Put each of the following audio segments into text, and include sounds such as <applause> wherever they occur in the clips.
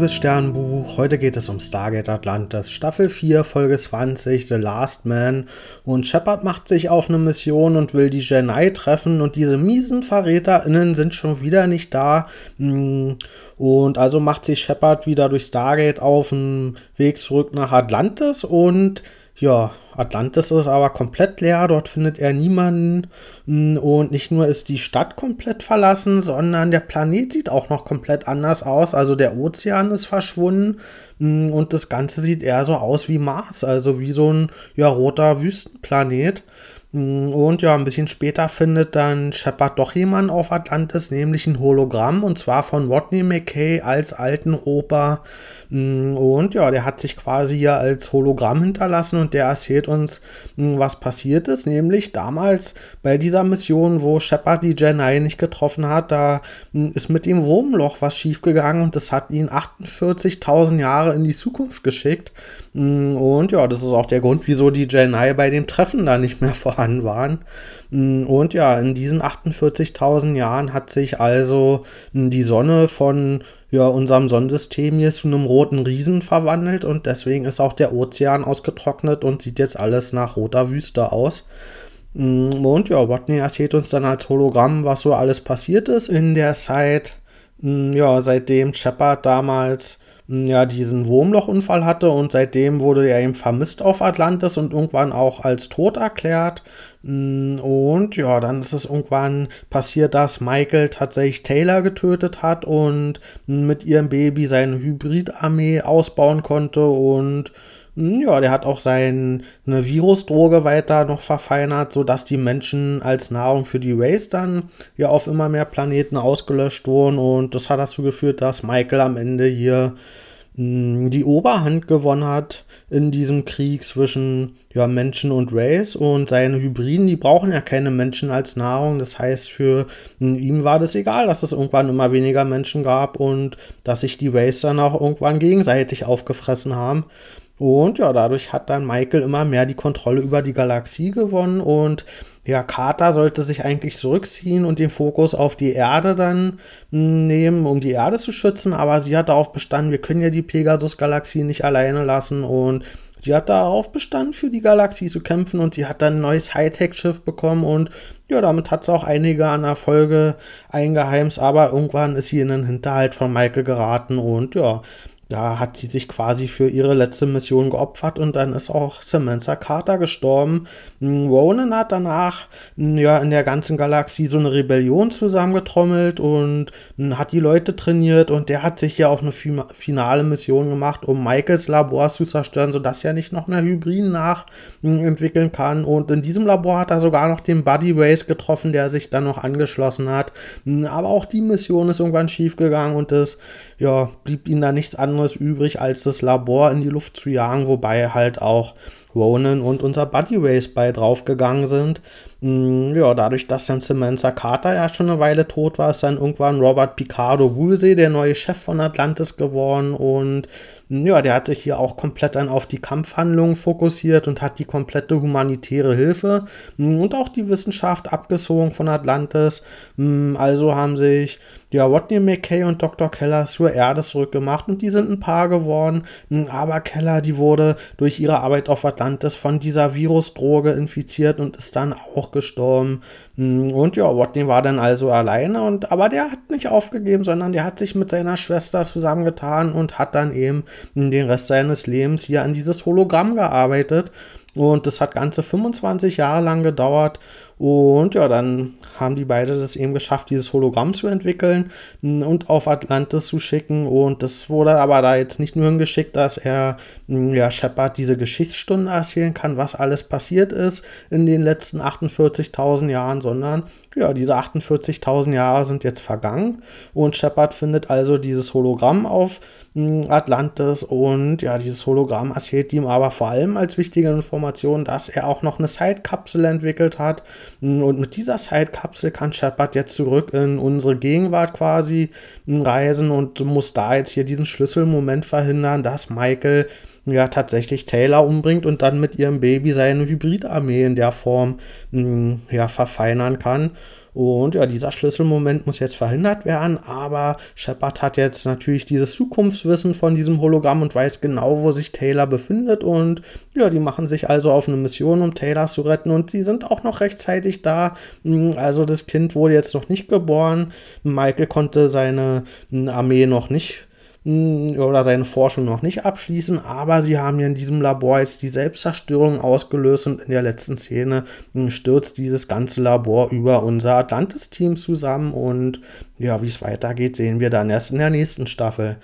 liebes Sternbuch. Heute geht es um Stargate Atlantis, Staffel 4, Folge 20, The Last Man. Und Shepard macht sich auf eine Mission und will die Genai treffen. Und diese miesen VerräterInnen sind schon wieder nicht da. Mm, und also macht sich Shepard wieder durch Stargate auf den Weg zurück nach Atlantis. Und ja, Atlantis ist aber komplett leer, dort findet er niemanden. Und nicht nur ist die Stadt komplett verlassen, sondern der Planet sieht auch noch komplett anders aus. Also der Ozean ist verschwunden und das Ganze sieht eher so aus wie Mars, also wie so ein ja, roter Wüstenplanet. Und ja, ein bisschen später findet dann Shepard doch jemanden auf Atlantis, nämlich ein Hologramm, und zwar von Rodney McKay als alten Opa. Mm, und ja, der hat sich quasi hier als Hologramm hinterlassen und der erzählt uns, mm, was passiert ist. Nämlich damals bei dieser Mission, wo Shepard die Jedi nicht getroffen hat, da ist mit dem Wurmloch was schiefgegangen und das hat ihn 48.000 Jahre in die Zukunft geschickt. Und ja, das ist auch der Grund, wieso die Jedi bei dem Treffen da nicht mehr <laughs> vorhanden waren. Und ja, in diesen 48.000 Jahren hat sich also die Sonne von ja, unserem Sonnensystem hier zu einem roten Riesen verwandelt und deswegen ist auch der Ozean ausgetrocknet und sieht jetzt alles nach roter Wüste aus. Und ja, Watney erzählt uns dann als Hologramm, was so alles passiert ist in der Zeit, ja, seitdem Shepard damals ja diesen Wurmlochunfall hatte und seitdem wurde er eben vermisst auf Atlantis und irgendwann auch als tot erklärt. Mm, und ja, dann ist es irgendwann passiert, dass Michael tatsächlich Taylor getötet hat und mit ihrem Baby seine Hybridarmee ausbauen konnte und mm, ja, der hat auch seine Virusdroge weiter noch verfeinert, sodass die Menschen als Nahrung für die Race dann ja auf immer mehr Planeten ausgelöscht wurden. Und das hat dazu geführt, dass Michael am Ende hier die Oberhand gewonnen hat in diesem Krieg zwischen ja, Menschen und Race und seine Hybriden, die brauchen ja keine Menschen als Nahrung. Das heißt, für ihn war das egal, dass es irgendwann immer weniger Menschen gab und dass sich die Race dann auch irgendwann gegenseitig aufgefressen haben. Und ja, dadurch hat dann Michael immer mehr die Kontrolle über die Galaxie gewonnen und ja, Carter sollte sich eigentlich zurückziehen und den Fokus auf die Erde dann hm, nehmen, um die Erde zu schützen, aber sie hat darauf bestanden, wir können ja die Pegasus-Galaxie nicht alleine lassen. Und sie hat darauf bestanden, für die Galaxie zu kämpfen. Und sie hat dann ein neues Hightech-Schiff bekommen. Und ja, damit hat sie auch einige an Erfolge eingeheimst, aber irgendwann ist sie in den Hinterhalt von Michael geraten. Und ja, da hat sie sich quasi für ihre letzte Mission geopfert und dann ist auch Samantha Carter gestorben. Hm, Ronan hat danach hm, ja in der ganzen Galaxie so eine Rebellion zusammengetrommelt und hm, hat die Leute trainiert und der hat sich ja auch eine finale Mission gemacht, um Michaels Labor zu zerstören, sodass er nicht noch eine Hybriden nachentwickeln kann. Und in diesem Labor hat er sogar noch den Buddy Race getroffen, der sich dann noch angeschlossen hat. Aber auch die Mission ist irgendwann schief gegangen und es ja, blieb ihnen da nichts anderes übrig, als das Labor in die Luft zu jagen, wobei halt auch Ronan und unser Buddy Race bei draufgegangen sind. Mm, ja, dadurch, dass dann Samantha Carter ja schon eine Weile tot war, ist dann irgendwann Robert Picardo Woolsey der neue Chef von Atlantis geworden und mm, ja, der hat sich hier auch komplett dann auf die Kampfhandlungen fokussiert und hat die komplette humanitäre Hilfe mm, und auch die Wissenschaft abgezogen von Atlantis. Also haben sich ja, Rodney McKay und Dr. Keller zur Erde zurückgemacht und die sind ein Paar geworden. Aber Keller, die wurde durch ihre Arbeit auf Atlantis von dieser Virusdroge infiziert und ist dann auch gestorben. Und ja, Rodney war dann also alleine und aber der hat nicht aufgegeben, sondern der hat sich mit seiner Schwester zusammengetan und hat dann eben den Rest seines Lebens hier an dieses Hologramm gearbeitet. Und das hat ganze 25 Jahre lang gedauert. Und ja, dann haben die beide das eben geschafft, dieses Hologramm zu entwickeln und auf Atlantis zu schicken. Und das wurde aber da jetzt nicht nur hingeschickt, dass er ja, Shepard diese Geschichtsstunde erzählen kann, was alles passiert ist in den letzten 48.000 Jahren, sondern ja, diese 48.000 Jahre sind jetzt vergangen und Shepard findet also dieses Hologramm auf Atlantis und ja, dieses Hologramm erzählt ihm aber vor allem als wichtige Information, dass er auch noch eine Zeitkapsel entwickelt hat. Und mit dieser Zeitkapsel kann Shepard jetzt zurück in unsere Gegenwart quasi reisen und muss da jetzt hier diesen Schlüsselmoment verhindern, dass Michael ja tatsächlich Taylor umbringt und dann mit ihrem Baby seine Hybridarmee in der Form ja verfeinern kann. Und ja, dieser Schlüsselmoment muss jetzt verhindert werden, aber Shepard hat jetzt natürlich dieses Zukunftswissen von diesem Hologramm und weiß genau, wo sich Taylor befindet. Und ja, die machen sich also auf eine Mission, um Taylor zu retten. Und sie sind auch noch rechtzeitig da. Hm, also das Kind wurde jetzt noch nicht geboren. Michael konnte seine hm, Armee noch nicht hm, oder seine Forschung noch nicht abschließen, aber sie haben ja in diesem Labor jetzt die Selbstzerstörung ausgelöst und in der letzten Szene stürzt dieses ganze Labor über unser Atlantis-Team zusammen und ja, wie es weitergeht, sehen wir dann erst in der nächsten Staffel.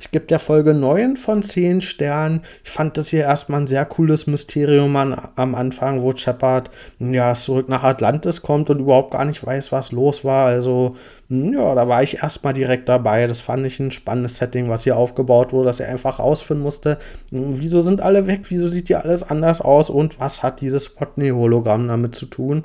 Ich gebe der Folge 9 von 10 Sternen. Ich fand das hier erstmal ein sehr cooles Mysterium an, am Anfang, wo Shepard ja, zurück nach Atlantis kommt und überhaupt gar nicht weiß, was los war. Also, ja, da war ich erstmal direkt dabei. Das fand ich ein spannendes Setting, was hier aufgebaut wurde, dass er einfach rausfinden musste, hm, wieso sind alle weg, wieso sieht hier alles anders aus und was hat dieses Spotney-Hologramm damit zu tun.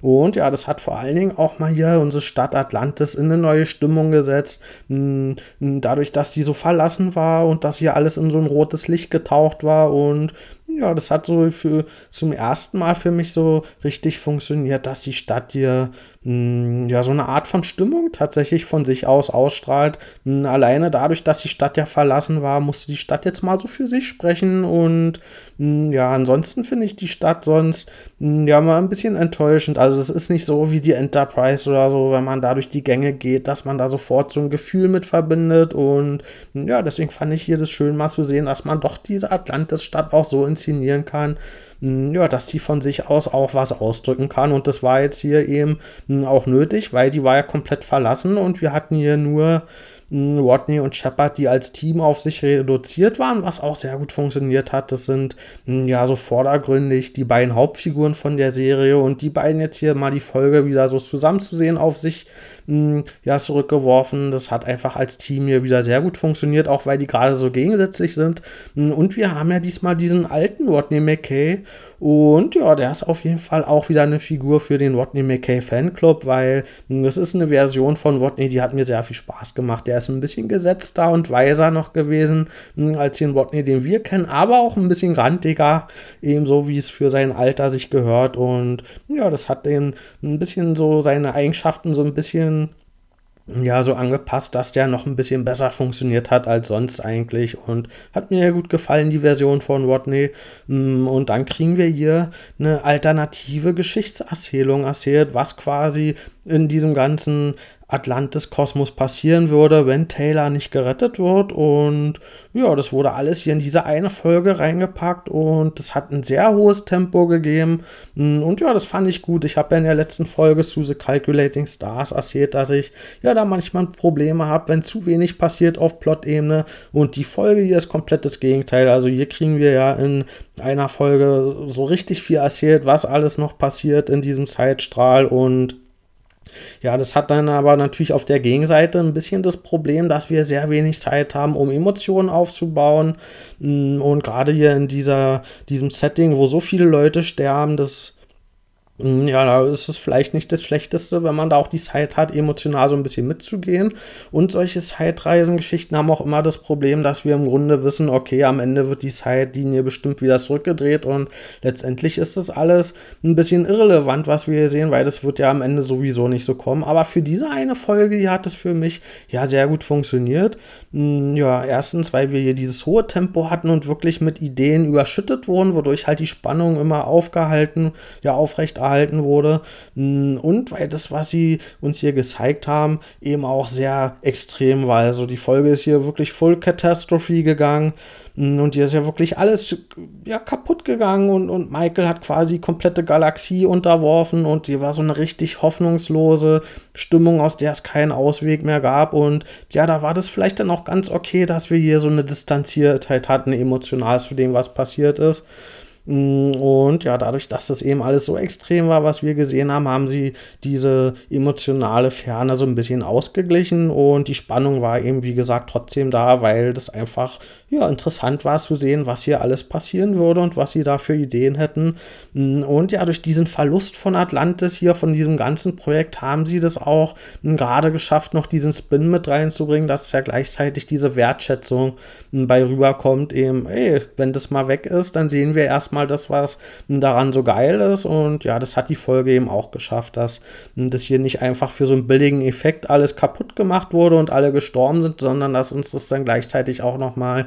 Und ja, das hat vor allen Dingen auch mal hier unsere Stadt Atlantis in eine neue Stimmung gesetzt. Hm, dadurch, dass die so verlassen war und dass hier alles in so ein rotes Licht getaucht war. Und ja, das hat so für zum ersten Mal für mich so richtig funktioniert, dass die Stadt hier hm, ja, so eine Art von Stimmung tatsächlich von sich aus ausstrahlt. Hm, alleine dadurch, dass die Stadt ja verlassen war, musste die Stadt jetzt mal so für sich sprechen. Und hm, ja, ansonsten finde ich die Stadt sonst ja mal ein bisschen enttäuschend. Also es ist nicht so wie die Enterprise oder so, wenn man da durch die Gänge geht, dass man da sofort so ein Gefühl mit verbindet. Und ja, deswegen fand ich hier das schön mal zu sehen, dass man doch diese Atlantis-Stadt auch so inszenieren kann ja, dass die von sich aus auch was ausdrücken kann. Und das war jetzt hier eben hm, auch nötig, weil die war ja komplett verlassen und wir hatten hier nur hm, Rodney und Shepard, die als Team auf sich reduziert waren, was auch sehr gut funktioniert hat. Das sind ja so vordergründig die beiden Hauptfiguren von der Serie und die beiden jetzt hier mal die Folge wieder so zusammenzusehen auf sich ja, zurückgeworfen. Das hat einfach als Team hier wieder sehr gut funktioniert, auch weil die gerade so gegensätzlich sind. Und wir haben ja diesmal diesen alten Rodney McKay. Und ja, der ist auf jeden Fall auch wieder eine Figur für den Rodney McKay Fanclub, weil das ist eine Version von Rodney, die hat mir sehr viel Spaß gemacht. Der ist ein bisschen gesetzter und weiser noch gewesen als den Rodney, den wir kennen, aber auch ein bisschen grantiger, ebenso wie es für sein Alter sich gehört. Und ja, das hat den ein bisschen so seine Eigenschaften so ein bisschen ja, so angepasst, dass der noch ein bisschen besser funktioniert hat als sonst eigentlich und hat mir gut gefallen, die Version von Rodney. Mm, und dann kriegen wir hier eine alternative Geschichtserzählung erzählt, was quasi in diesem ganzen Atlantis-Kosmos passieren würde, wenn Taylor nicht gerettet wird. Und ja, das wurde alles hier in diese eine Folge reingepackt und es hat ein sehr hohes Tempo gegeben. Und ja, das fand ich gut. Ich habe ja in der letzten Folge zu The Calculating Stars erzählt, dass ich ja da manchmal Probleme habe, wenn zu wenig passiert auf Plot-Ebene. Und die Folge hier ist komplett das Gegenteil. Also hier kriegen wir ja in einer Folge so richtig viel erzählt, was alles noch passiert in diesem Zeitstrahl und ja, das hat dann aber natürlich auf der Gegenseite ein bisschen das Problem, dass wir sehr wenig Zeit haben, um Emotionen aufzubauen. Mm, und gerade hier in dieser, diesem Setting, wo so viele Leute sterben, das ja, da ist es vielleicht nicht das Schlechteste, wenn man da auch die Zeit hat, emotional so ein bisschen mitzugehen. Und solche Zeitreisengeschichten haben auch immer das Problem, dass wir im Grunde wissen, okay, am Ende wird die Zeitlinie bestimmt wieder zurückgedreht und letztendlich ist das alles ein bisschen irrelevant, was wir hier sehen, weil das wird ja am Ende sowieso nicht so kommen. Aber für diese eine Folge hier hat es für mich ja sehr gut funktioniert. Hm, ja, erstens, weil wir hier dieses hohe Tempo hatten und wirklich mit Ideen überschüttet wurden, wodurch halt die Spannung immer aufgehalten, ja, aufrecht erhalten wurde. Mm, und weil das, was sie uns hier gezeigt haben, eben auch sehr extrem war. Also die Folge ist hier wirklich Full Catastrophe gegangen. Mm, und hier ist ja wirklich alles ja, kaputt gegangen und, und Michael hat quasi komplette Galaxie unterworfen und hier war so eine richtig hoffnungslose Stimmung, aus der es keinen Ausweg mehr gab. Und ja, da war das vielleicht dann auch ganz okay, dass wir hier so eine Distanziertheit hatten, emotional zu dem, was passiert ist. Mm, und ja, dadurch, dass das eben alles so extrem war, was wir gesehen haben, haben sie diese emotionale Ferne so ein bisschen ausgeglichen und die Spannung war eben, wie gesagt, trotzdem da, weil das einfach ja, interessant war zu sehen, was hier alles passieren würde und was sie da für Ideen hätten. Mm, und ja, durch diesen Verlust von Atlantis hier, von diesem ganzen Projekt, haben sie das auch mm, gerade geschafft, noch diesen Spin mit reinzubringen, dass ja gleichzeitig diese Wertschätzung mm, bei rüberkommt, eben, ey, wenn das mal weg ist, dann sehen wir erstmal das, was daran so geil ist. Und ja, das hat die Folge eben auch geschafft, dass das hier nicht einfach für so einen billigen Effekt alles kaputt gemacht wurde und alle gestorben sind, sondern dass uns das dann gleichzeitig auch nochmal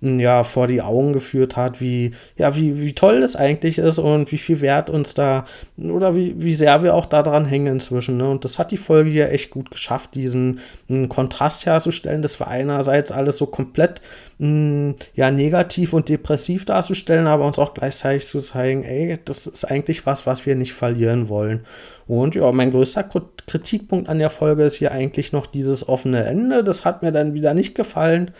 ja vor die Augen geführt hat, wie, ja, wie, wie toll das eigentlich ist und wie viel Wert uns da oder wie, wie sehr wir auch daran hängen inzwischen. Ne? Und das hat die Folge hier echt gut geschafft, diesen Kontrast herzustellen. Das war einerseits alles so komplett mh, ja, negativ und depressiv darzustellen, aber uns auch gleichzeitig zu zeigen, ey, das ist eigentlich was, was wir nicht verlieren wollen. Und ja, mein größter Kritikpunkt an der Folge ist hier eigentlich noch dieses offene Ende. Das hat mir dann wieder nicht gefallen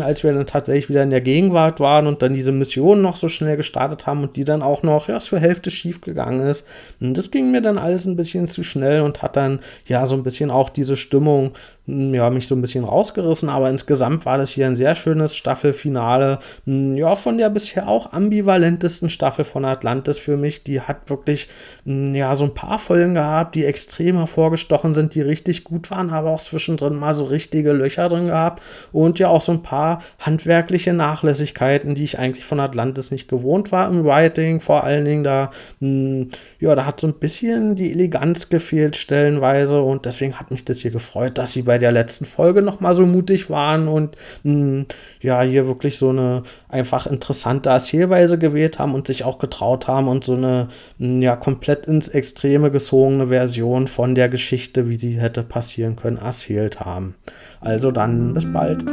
als wir dann tatsächlich wieder in der Gegenwart waren und dann diese Mission noch so schnell gestartet haben und die dann auch noch ja, zur Hälfte schief gegangen ist. Und das ging mir dann alles ein bisschen zu schnell und hat dann ja so ein bisschen auch diese Stimmung hm, ja, mich so ein bisschen rausgerissen, aber insgesamt war das hier ein sehr schönes Staffelfinale. Hm, ja, von der bisher auch ambivalentesten Staffel von Atlantis für mich. Die hat wirklich, hm, ja, so ein paar Folgen gehabt, die extrem hervorgestochen sind, die richtig gut waren, aber auch zwischendrin mal so richtige Löcher drin gehabt und ja auch so ein paar handwerkliche Nachlässigkeiten, die ich eigentlich von Atlantis nicht gewohnt war im Writing, vor allen Dingen da, ja, da hat so ein bisschen die Eleganz gefehlt stellenweise und deswegen hat mich das hier gefreut, dass sie bei der letzten Folge noch mal so mutig waren und mh, hm, ja, hier wirklich so eine einfach interessante Erzählweise gewählt haben und sich auch getraut haben und so eine mh, hm, ja komplett ins Extreme gezogene Version von der Geschichte, wie sie hätte passieren können, erzählt haben. Also dann bis bald.